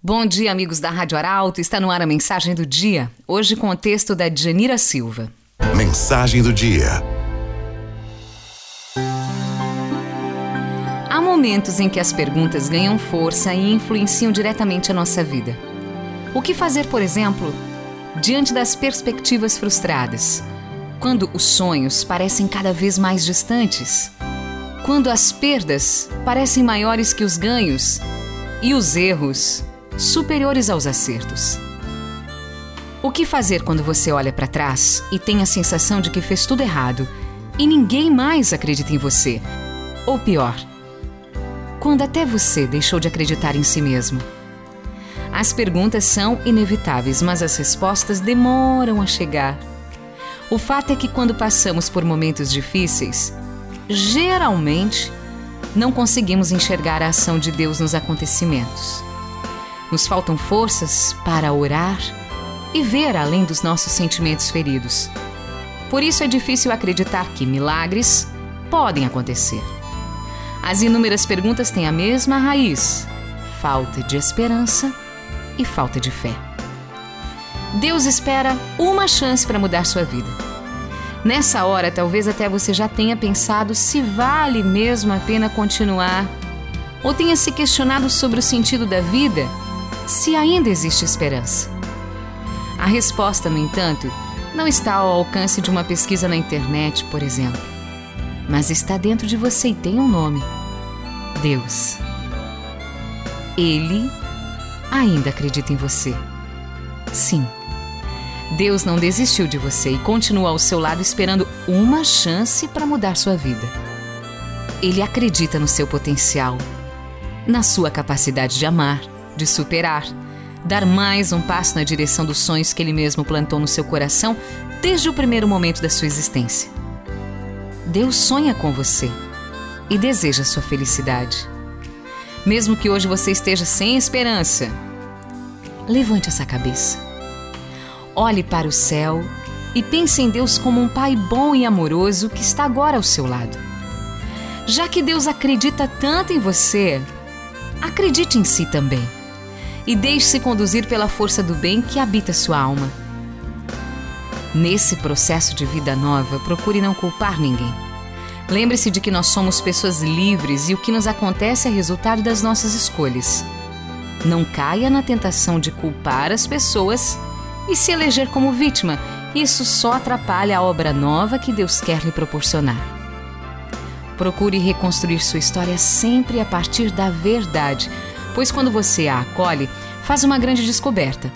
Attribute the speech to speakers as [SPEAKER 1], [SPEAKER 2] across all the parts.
[SPEAKER 1] Bom dia, amigos da Rádio Arauto. Está no ar a mensagem do dia. Hoje com o texto da Janira Silva.
[SPEAKER 2] Mensagem do dia.
[SPEAKER 1] Há momentos em que as perguntas ganham força e influenciam diretamente a nossa vida. O que fazer, por exemplo, diante das perspectivas frustradas? Quando os sonhos parecem cada vez mais distantes? Quando as perdas parecem maiores que os ganhos e os erros superiores aos acertos. O que fazer quando você olha para trás e tem a sensação de que fez tudo errado e ninguém mais acredita em você? Ou pior, quando até você deixou de acreditar em si mesmo? As perguntas são inevitáveis, mas as respostas demoram a chegar. O fato é que quando passamos por momentos difíceis, geralmente não conseguimos enxergar a ação de Deus nos acontecimentos. Nos faltam forças para orar e ver além dos nossos sentimentos feridos. Por isso é difícil acreditar que milagres podem acontecer. As inúmeras perguntas têm a mesma raiz: falta de esperança e falta de fé. Deus espera uma chance para mudar sua vida. Nessa hora, talvez até você já tenha pensado se vale mesmo a pena continuar, ou tenha se questionado sobre o sentido da vida se ainda existe esperança. A resposta, no entanto, não está ao alcance de uma pesquisa na internet, por exemplo, mas está dentro de você e tem um nome: Deus. Ele ainda acredita em você. Sim. Deus não desistiu de você e continua ao seu lado esperando uma chance para mudar sua vida. Ele acredita no seu potencial, na sua capacidade de amar de superar, dar mais um passo na direção dos sonhos que ele mesmo plantou no seu coração desde o primeiro momento da sua existência. Deus sonha com você e deseja sua felicidade. Mesmo que hoje você esteja sem esperança, levante essa cabeça. Olhe para o céu e pense em Deus como um Pai bom e amoroso que está agora ao seu lado. Já que Deus acredita tanto em você, acredite em si também e deixe-se conduzir pela força do bem que habita sua alma. Nesse processo de vida nova, procure não culpar ninguém. Lembre-se de que nós somos pessoas livres e o que nos acontece é resultado das nossas escolhas. Não caia na tentação de culpar as pessoas e se eleger como vítima. Isso só atrapalha a obra nova que Deus quer lhe proporcionar. Procure reconstruir sua história sempre a partir da verdade pois quando você a acolhe, faz uma grande descoberta.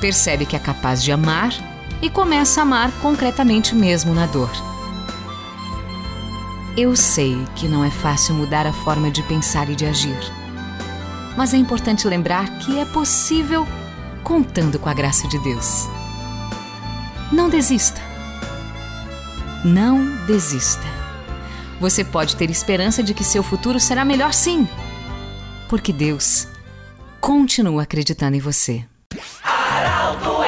[SPEAKER 1] Percebe que é capaz de amar e começa a amar concretamente mesmo na dor. Eu sei que não é fácil mudar a forma de pensar e de agir, mas é importante lembrar que é possível contando com a graça de Deus. Não desista. Não desista. Você pode ter esperança de que seu futuro será melhor sim porque Deus continua acreditando em você. Araldo.